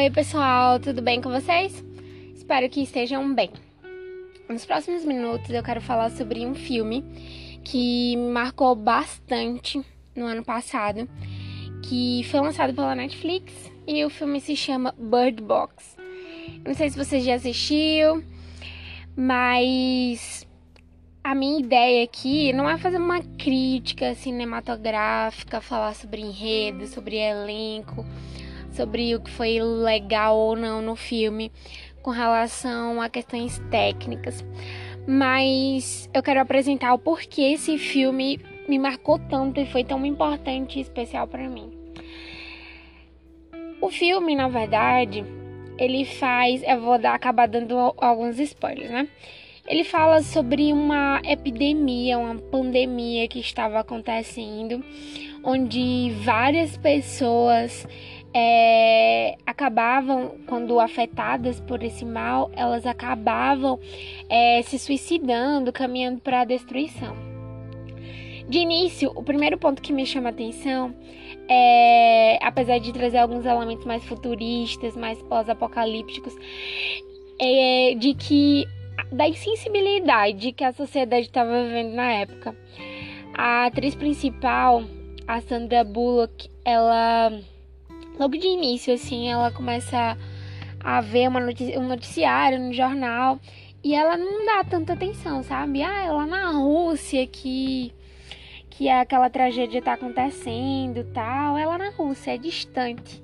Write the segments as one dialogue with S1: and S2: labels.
S1: Oi, pessoal, tudo bem com vocês? Espero que estejam bem. Nos próximos minutos eu quero falar sobre um filme que me marcou bastante no ano passado, que foi lançado pela Netflix e o filme se chama Bird Box. Não sei se você já assistiu, mas a minha ideia aqui não é fazer uma crítica cinematográfica, falar sobre enredo, sobre elenco sobre o que foi legal ou não no filme com relação a questões técnicas. Mas eu quero apresentar o porquê esse filme me marcou tanto e foi tão importante e especial para mim. O filme, na verdade, ele faz, eu vou dar acabar dando alguns spoilers, né? Ele fala sobre uma epidemia, uma pandemia que estava acontecendo, onde várias pessoas é, acabavam, quando afetadas por esse mal, elas acabavam é, se suicidando, caminhando para a destruição. De início, o primeiro ponto que me chama a atenção é, apesar de trazer alguns elementos mais futuristas, mais pós-apocalípticos, é de que da insensibilidade que a sociedade estava vivendo na época. A atriz principal, a Sandra Bullock, ela logo de início, assim, ela começa a ver uma notici um noticiário no jornal e ela não dá tanta atenção, sabe? Ah, ela na Rússia que que é aquela tragédia tá acontecendo, tal, ela na Rússia é distante,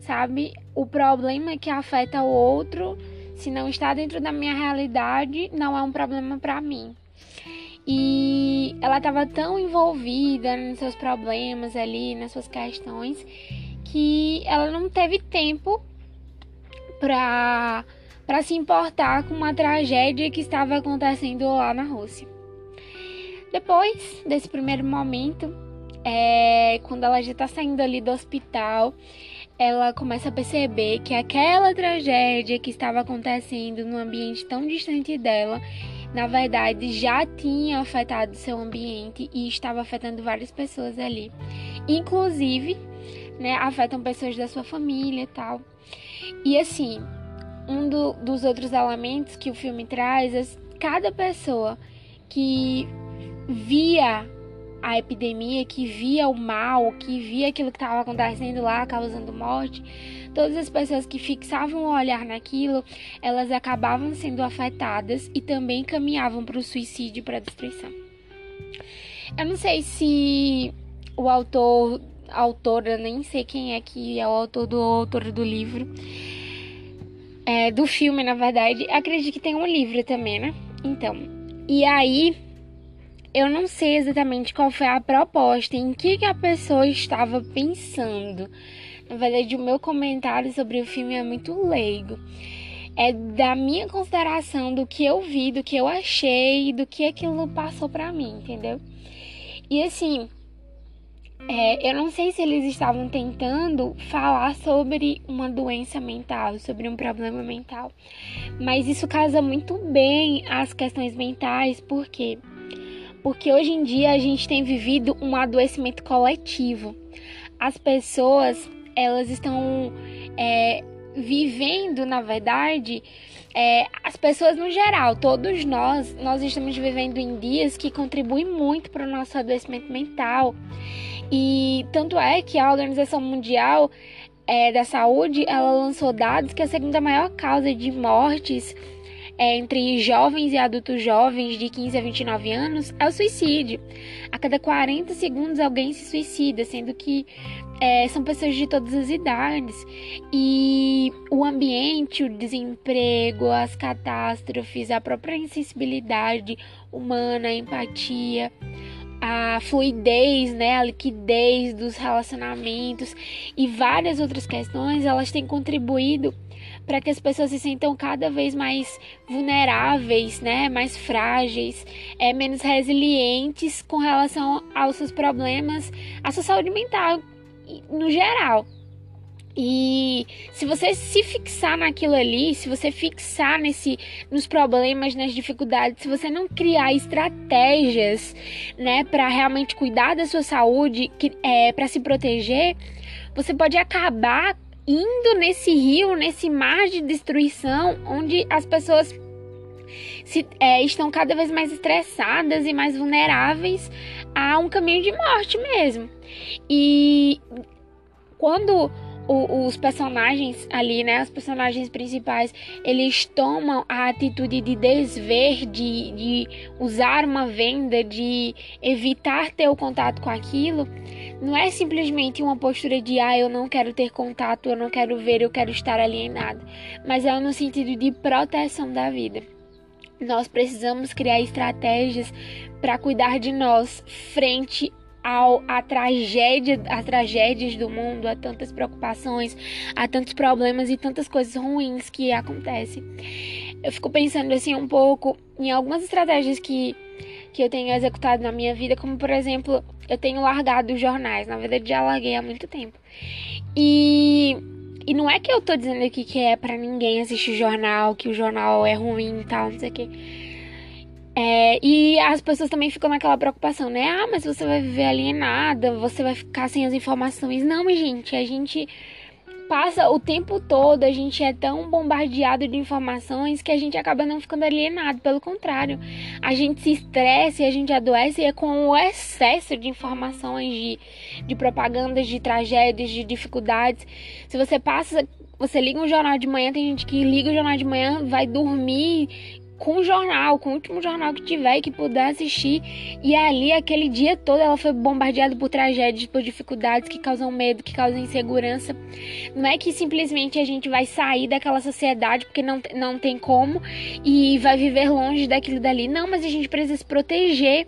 S1: sabe? O problema é que afeta o outro, se não está dentro da minha realidade, não é um problema para mim. E ela estava tão envolvida nos seus problemas ali, nas suas questões, que ela não teve tempo para para se importar com uma tragédia que estava acontecendo lá na Rússia. Depois desse primeiro momento, é, quando ela já está saindo ali do hospital, ela começa a perceber que aquela tragédia que estava acontecendo num ambiente tão distante dela, na verdade já tinha afetado seu ambiente e estava afetando várias pessoas ali, inclusive né, afetam pessoas da sua família e tal. E assim, um do, dos outros elementos que o filme traz é cada pessoa que via a epidemia, que via o mal, que via aquilo que estava acontecendo lá, causando morte, todas as pessoas que fixavam o olhar naquilo, elas acabavam sendo afetadas e também caminhavam para o suicídio, para a destruição. Eu não sei se o autor autora, nem sei quem é que é o autor do autor do livro. É, do filme, na verdade. Acredito que tem um livro também, né? Então. E aí, eu não sei exatamente qual foi a proposta, em que, que a pessoa estava pensando. Na verdade, o meu comentário sobre o filme é muito leigo. É da minha consideração, do que eu vi, do que eu achei, do que aquilo passou pra mim, entendeu? E assim, é, eu não sei se eles estavam tentando falar sobre uma doença mental, sobre um problema mental, mas isso casa muito bem às questões mentais, por quê? Porque hoje em dia a gente tem vivido um adoecimento coletivo. As pessoas, elas estão é, vivendo, na verdade, é, as pessoas no geral, todos nós, nós estamos vivendo em dias que contribuem muito para o nosso adoecimento mental. E tanto é que a Organização Mundial é, da Saúde ela lançou dados que a segunda maior causa de mortes é, entre jovens e adultos jovens de 15 a 29 anos é o suicídio. A cada 40 segundos alguém se suicida, sendo que é, são pessoas de todas as idades. E o ambiente, o desemprego, as catástrofes, a própria insensibilidade humana, a empatia a fluidez, né, a liquidez dos relacionamentos e várias outras questões, elas têm contribuído para que as pessoas se sintam cada vez mais vulneráveis, né, mais frágeis, é, menos resilientes com relação aos seus problemas, à sua saúde mental no geral. E se você se fixar naquilo ali, se você fixar nesse, nos problemas, nas dificuldades, se você não criar estratégias, né, para realmente cuidar da sua saúde, que, é, para se proteger, você pode acabar indo nesse rio, nesse mar de destruição, onde as pessoas se, é, estão cada vez mais estressadas e mais vulneráveis a um caminho de morte mesmo. E quando o, os personagens ali, né, os personagens principais, eles tomam a atitude de desver, de, de usar uma venda, de evitar ter o contato com aquilo, não é simplesmente uma postura de ah, eu não quero ter contato, eu não quero ver, eu quero estar alienado, mas é no sentido de proteção da vida. Nós precisamos criar estratégias para cuidar de nós frente ao, a tragédia, as tragédias do mundo, a tantas preocupações, a tantos problemas e tantas coisas ruins que acontecem. Eu fico pensando assim um pouco em algumas estratégias que, que eu tenho executado na minha vida, como por exemplo, eu tenho largado os jornais, na verdade já larguei há muito tempo. E e não é que eu tô dizendo aqui que é para ninguém assistir jornal, que o jornal é ruim e tal, não sei o quê. É, e as pessoas também ficam naquela preocupação, né? Ah, mas você vai viver alienada, você vai ficar sem as informações. Não, gente, a gente passa o tempo todo, a gente é tão bombardeado de informações que a gente acaba não ficando alienado. Pelo contrário, a gente se estressa e a gente adoece é com o excesso de informações, de, de propagandas, de tragédias, de dificuldades. Se você passa você liga um jornal de manhã, tem gente que liga o jornal de manhã, vai dormir com o jornal, com o último jornal que tiver e que puder assistir. E ali, aquele dia todo, ela foi bombardeada por tragédias, por dificuldades que causam medo, que causam insegurança. Não é que simplesmente a gente vai sair daquela sociedade porque não, não tem como e vai viver longe daquilo dali. Não, mas a gente precisa se proteger.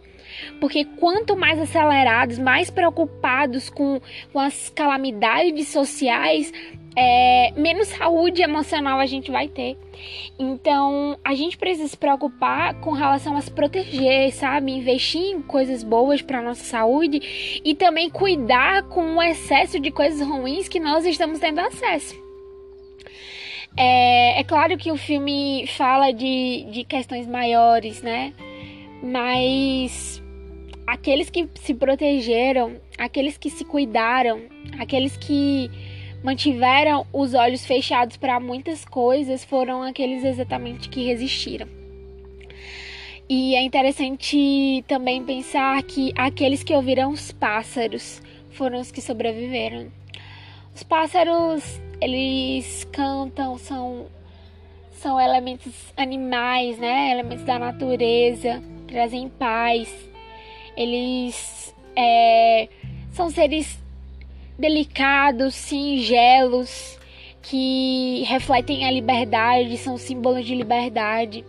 S1: Porque quanto mais acelerados, mais preocupados com, com as calamidades sociais, é, menos saúde emocional a gente vai ter. Então, a gente precisa se preocupar com relação a se proteger, sabe? Investir em coisas boas para nossa saúde e também cuidar com o excesso de coisas ruins que nós estamos tendo acesso. É, é claro que o filme fala de, de questões maiores, né? Mas aqueles que se protegeram, aqueles que se cuidaram, aqueles que mantiveram os olhos fechados para muitas coisas foram aqueles exatamente que resistiram. E é interessante também pensar que aqueles que ouviram os pássaros foram os que sobreviveram. Os pássaros, eles cantam, são são elementos animais, né? Elementos da natureza, trazem paz. Eles é, são seres delicados, singelos, que refletem a liberdade, são símbolos de liberdade.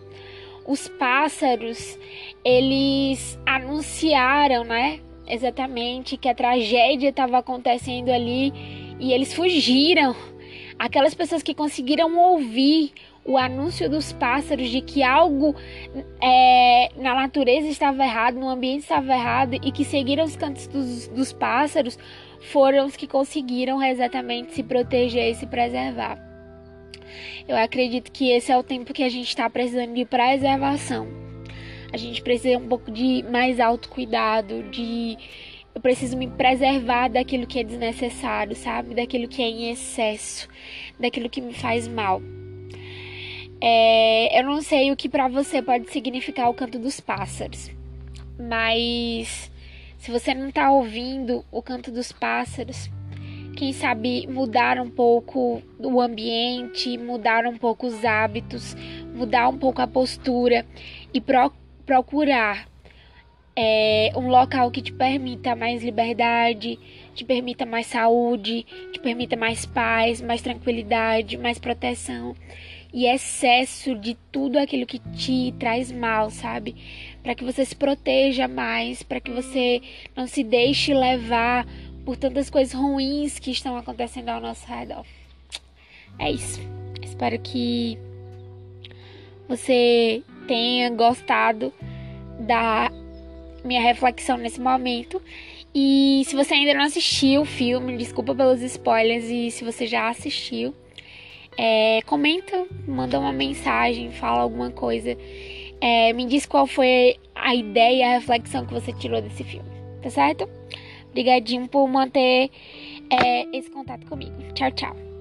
S1: Os pássaros, eles anunciaram, né? Exatamente que a tragédia estava acontecendo ali e eles fugiram. Aquelas pessoas que conseguiram ouvir o anúncio dos pássaros de que algo é, na natureza estava errado, no ambiente estava errado e que seguiram os cantos dos, dos pássaros foram os que conseguiram exatamente se proteger e se preservar. Eu acredito que esse é o tempo que a gente está precisando de preservação. A gente precisa um pouco de mais autocuidado, de eu preciso me preservar daquilo que é desnecessário, sabe? Daquilo que é em excesso, daquilo que me faz mal. É, eu não sei o que para você pode significar o canto dos pássaros, mas se você não está ouvindo o canto dos pássaros, quem sabe mudar um pouco o ambiente, mudar um pouco os hábitos, mudar um pouco a postura e pro procurar é, um local que te permita mais liberdade, te permita mais saúde, te permita mais paz, mais tranquilidade, mais proteção e excesso de tudo aquilo que te traz mal, sabe? Para que você se proteja mais, para que você não se deixe levar por tantas coisas ruins que estão acontecendo ao nosso redor. É isso. Espero que você tenha gostado da minha reflexão nesse momento. E se você ainda não assistiu o filme, desculpa pelos spoilers. E se você já assistiu, é, comenta, manda uma mensagem, fala alguma coisa é, me diz qual foi a ideia, a reflexão que você tirou desse filme, tá certo? Obrigadinho por manter é, esse contato comigo. Tchau, tchau.